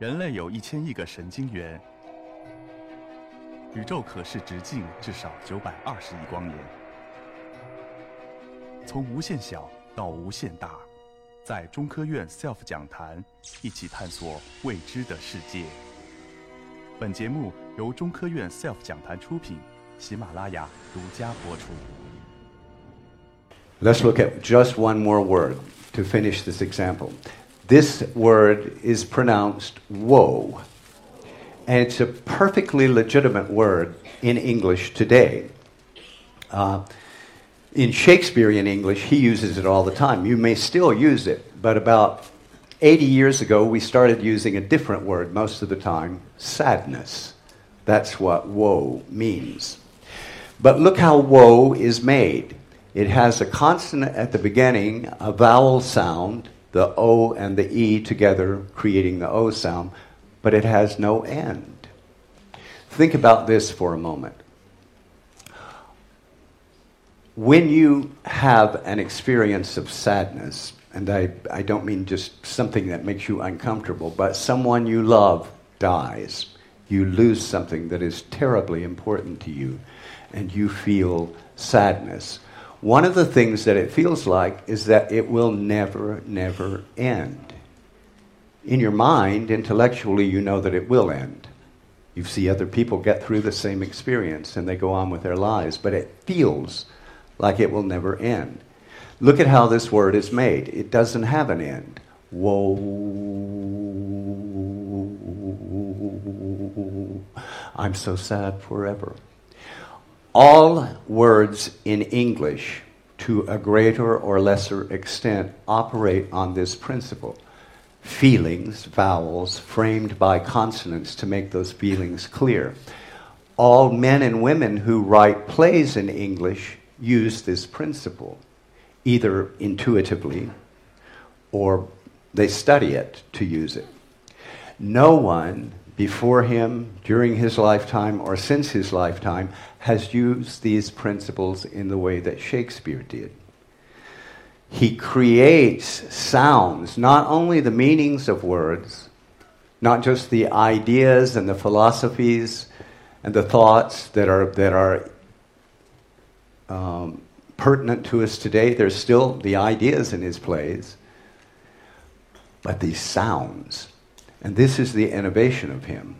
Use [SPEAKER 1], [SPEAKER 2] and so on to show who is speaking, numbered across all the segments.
[SPEAKER 1] 人类有一千亿个神经元，宇宙可视直径至少九百二十亿光年。从无限小到无限大，在中科院 SELF 讲坛一起探索未知的世界。本节目由中科院 SELF 讲坛出品，喜马拉雅独家播出。
[SPEAKER 2] Let's look at just one more word to finish this example. This word is pronounced woe, and it's a perfectly legitimate word in English today. Uh, in Shakespearean English, he uses it all the time. You may still use it, but about 80 years ago, we started using a different word most of the time sadness. That's what woe means. But look how woe is made. It has a consonant at the beginning, a vowel sound, the O and the E together creating the O sound, but it has no end. Think about this for a moment. When you have an experience of sadness, and I, I don't mean just something that makes you uncomfortable, but someone you love dies, you lose something that is terribly important to you, and you feel sadness. One of the things that it feels like is that it will never, never end. In your mind, intellectually, you know that it will end. You see other people get through the same experience and they go on with their lives, but it feels like it will never end. Look at how this word is made. It doesn't have an end. Whoa. I'm so sad forever. All words in English, to a greater or lesser extent, operate on this principle. Feelings, vowels, framed by consonants to make those feelings clear. All men and women who write plays in English use this principle, either intuitively or they study it to use it. No one before him, during his lifetime, or since his lifetime, has used these principles in the way that Shakespeare did. He creates sounds, not only the meanings of words, not just the ideas and the philosophies and the thoughts that are, that are um, pertinent to us today. There's still the ideas in his plays, but these sounds. And this is the innovation of him,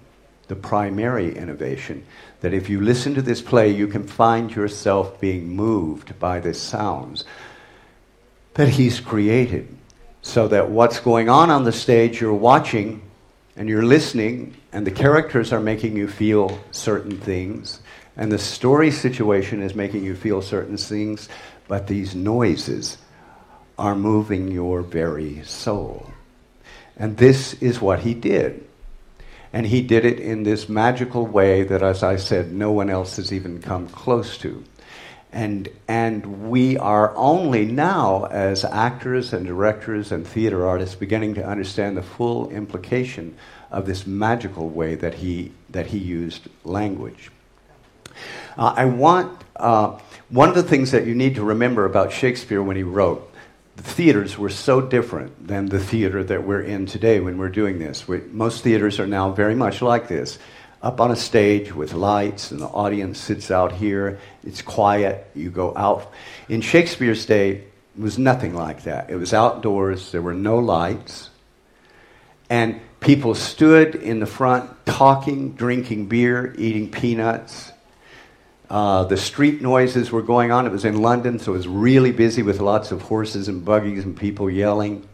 [SPEAKER 2] the primary innovation. That if you listen to this play, you can find yourself being moved by the sounds that he's created. So that what's going on on the stage, you're watching and you're listening, and the characters are making you feel certain things, and the story situation is making you feel certain things, but these noises are moving your very soul. And this is what he did. And he did it in this magical way that, as I said, no one else has even come close to. And, and we are only now, as actors and directors and theater artists, beginning to understand the full implication of this magical way that he, that he used language. Uh, I want, uh, one of the things that you need to remember about Shakespeare when he wrote, the theaters were so different than the theater that we're in today when we're doing this. We, most theaters are now very much like this up on a stage with lights, and the audience sits out here. It's quiet. You go out. In Shakespeare's day, it was nothing like that. It was outdoors, there were no lights, and people stood in the front talking, drinking beer, eating peanuts. Uh, the street noises were going on. It was in London, so it was really busy with lots of horses and buggies and people yelling.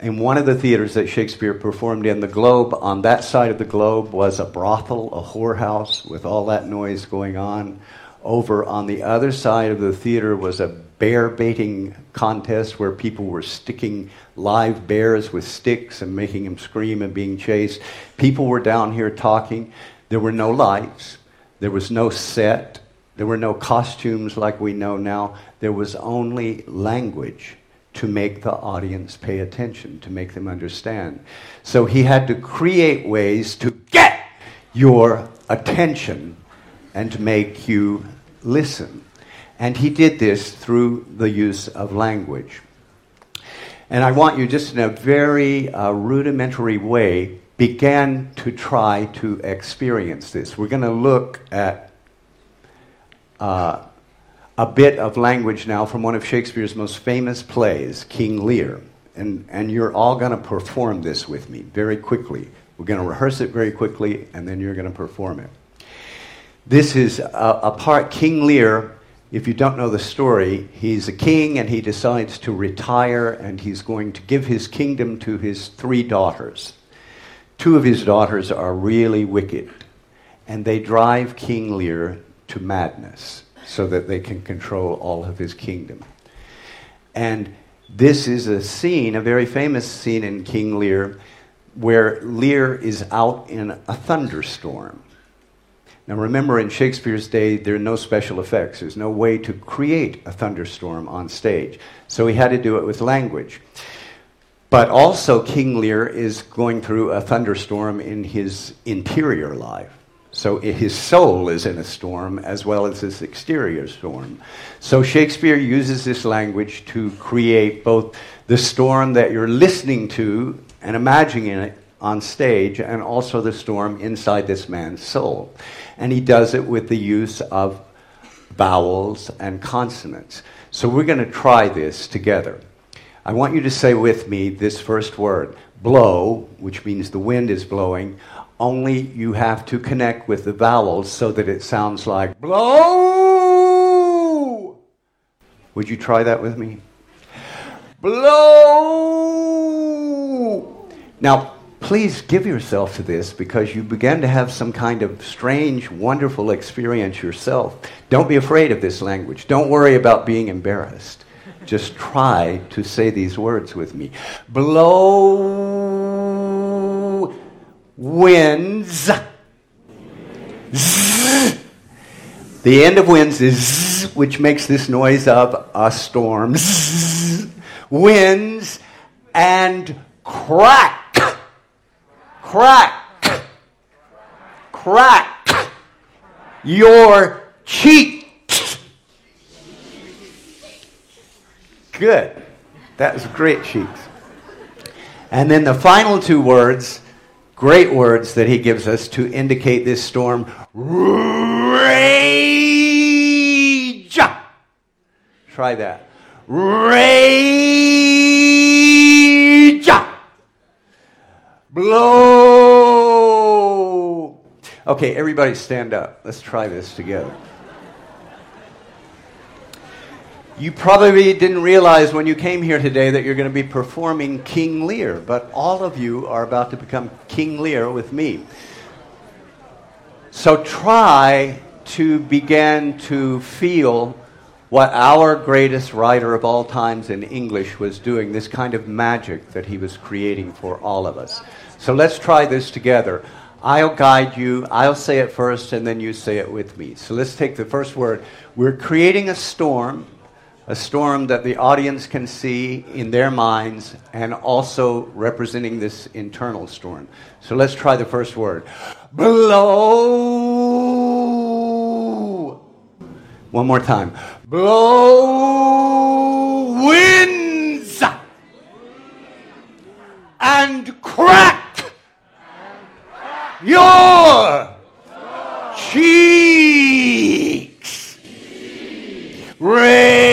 [SPEAKER 2] In one of the theaters that Shakespeare performed in, the Globe, on that side of the globe was a brothel, a whorehouse, with all that noise going on. Over on the other side of the theater was a bear baiting contest where people were sticking live bears with sticks and making them scream and being chased. People were down here talking. There were no lights, there was no set, there were no costumes like we know now. There was only language to make the audience pay attention, to make them understand. So he had to create ways to get your attention and to make you listen. And he did this through the use of language. And I want you just in a very uh, rudimentary way began to try to experience this. We're going to look at uh, a bit of language now from one of Shakespeare's most famous plays, King Lear. And, and you're all going to perform this with me very quickly. We're going to rehearse it very quickly, and then you're going to perform it. This is a, a part, King Lear if you don't know the story, he's a king and he decides to retire and he's going to give his kingdom to his three daughters. Two of his daughters are really wicked, and they drive King Lear to madness so that they can control all of his kingdom. And this is a scene, a very famous scene in King Lear, where Lear is out in a thunderstorm. Now remember, in Shakespeare's day, there are no special effects. There's no way to create a thunderstorm on stage. So he had to do it with language. But also, King Lear is going through a thunderstorm in his interior life. So his soul is in a storm as well as this exterior storm. So Shakespeare uses this language to create both the storm that you're listening to and imagining it on stage and also the storm inside this man's soul. And he does it with the use of vowels and consonants. So we're going to try this together. I want you to say with me this first word blow, which means the wind is blowing, only you have to connect with the vowels so that it sounds like blow. Would you try that with me? Blow. Now, please give yourself to this because you begin to have some kind of strange, wonderful experience yourself. Don't be afraid of this language. Don't worry about being embarrassed. Just try to say these words with me. Blow winds. Zzz. The end of winds is zzz, which makes this noise of a storm. Zzz. Winds and crack. Crack. Crack. Your cheek Good. That was great cheeks. And then the final two words, great words that he gives us to indicate this storm rage. Try that. Rage. Blow. Okay, everybody stand up. Let's try this together. You probably didn't realize when you came here today that you're going to be performing King Lear, but all of you are about to become King Lear with me. So try to begin to feel what our greatest writer of all times in English was doing, this kind of magic that he was creating for all of us. So let's try this together. I'll guide you. I'll say it first, and then you say it with me. So let's take the first word. We're creating a storm a storm that the audience can see in their minds and also representing this internal storm. So let's try the first word. Blow. One more time. Blow winds and crack your cheeks. Rain.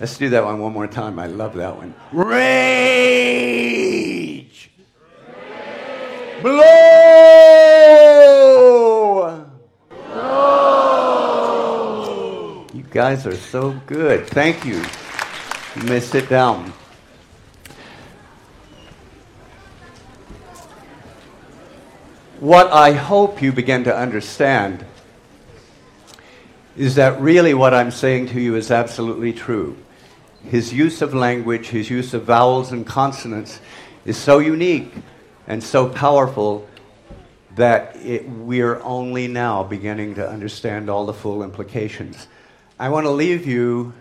[SPEAKER 2] Let's do that one one more time. I love that one. Rage. Rage. Blow. Blow. You guys are so good. Thank you. You may sit down. What I hope you begin to understand is that really what I'm saying to you is absolutely true his use of language, his use of vowels and consonants is so unique and so powerful that it, we're only now beginning to understand all the full implications. I want to leave you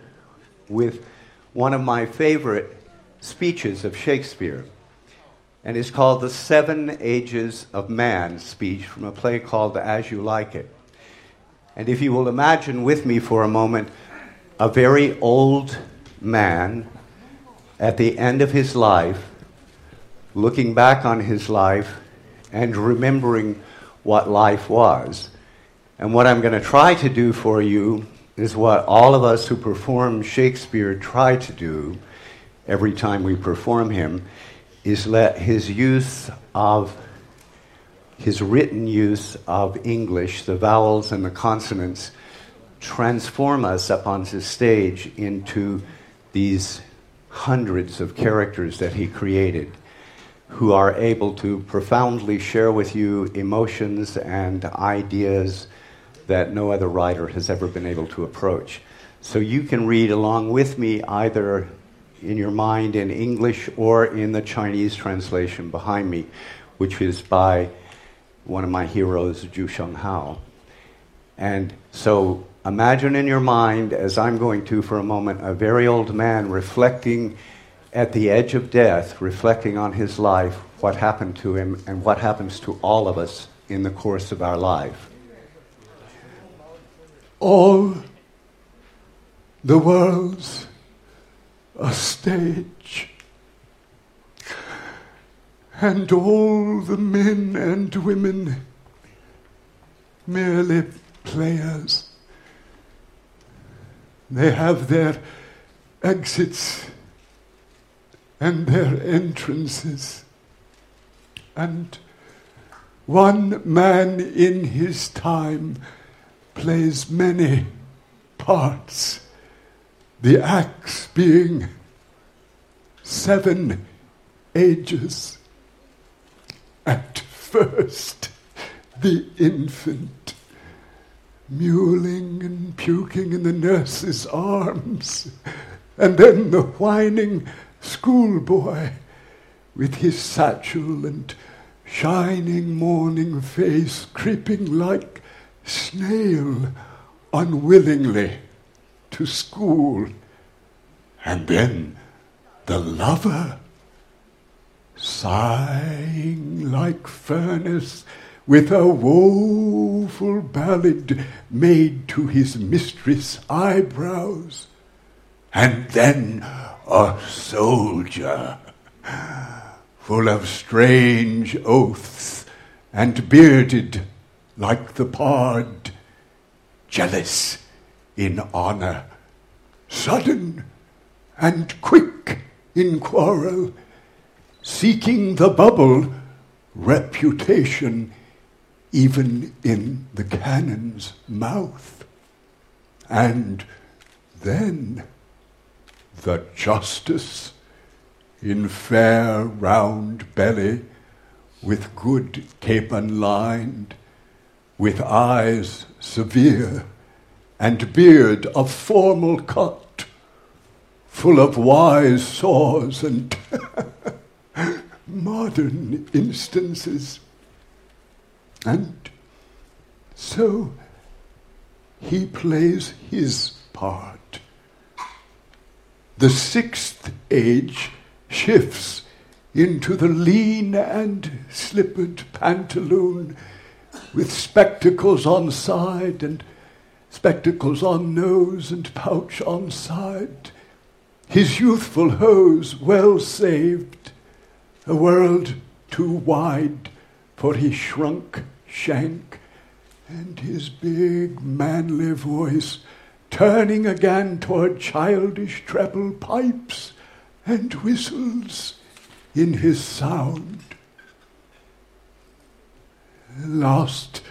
[SPEAKER 2] with one of my favorite speeches of Shakespeare, and it's called The Seven Ages of Man speech from a play called As You Like It. And if you will imagine with me for a moment a very old man
[SPEAKER 3] at the end of his life, looking back on his life and remembering what life was. And what I'm going to try to do for you is what all of us who perform Shakespeare try to do every time we perform him is let his use of his written use of English, the vowels and the consonants, transform us up on his stage into these hundreds of characters that he created who are able to profoundly share with you emotions and ideas that no other writer has ever been able to approach. So you can read along with me either in your mind in English or in the Chinese translation behind me, which is by one of my heroes, Zhu Shenghao. And so imagine in your mind, as I'm going to for a moment, a very old man reflecting at the edge of death, reflecting on his life, what happened to him, and what happens to all of us in the course of our life.
[SPEAKER 2] All the world's a stage, and all the men and women merely players. They have their exits and their entrances. And one man in his time plays many parts, the acts being seven ages. At first, the infant, mewling and puking in the nurse's arms, and then the whining schoolboy with his satchel and shining morning face creeping like snail unwillingly to school. And then the lover, sighing like furnace with a woeful ballad made to his mistress' eyebrows. And then a soldier, full of strange oaths and bearded like the pard, jealous in honor, sudden and quick in quarrel, seeking the bubble reputation even in the cannon's mouth. And then the justice in fair round belly, with good capon lined, with eyes severe, and beard of formal cut, full of wise saws and modern instances. And so he plays his part the sixth age shifts into the lean and slippered pantaloon with spectacles on side and spectacles on nose and pouch on side. His youthful hose well saved, a world too wide for he shrunk shank, and his big manly voice turning again toward childish treble pipes and whistles in his sound. Last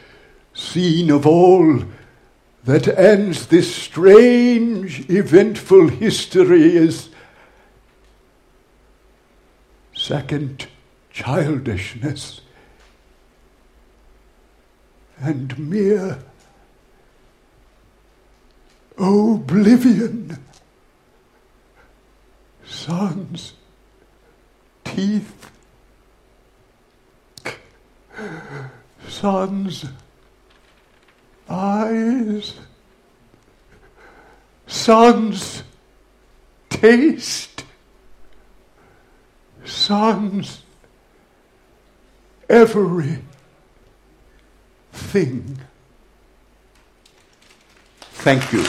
[SPEAKER 2] scene of all that ends this strange, eventful history is second childishness and mere oblivion. Sons, teeth, sons, eyes, sons, taste, sons, every thing.
[SPEAKER 3] Thank you.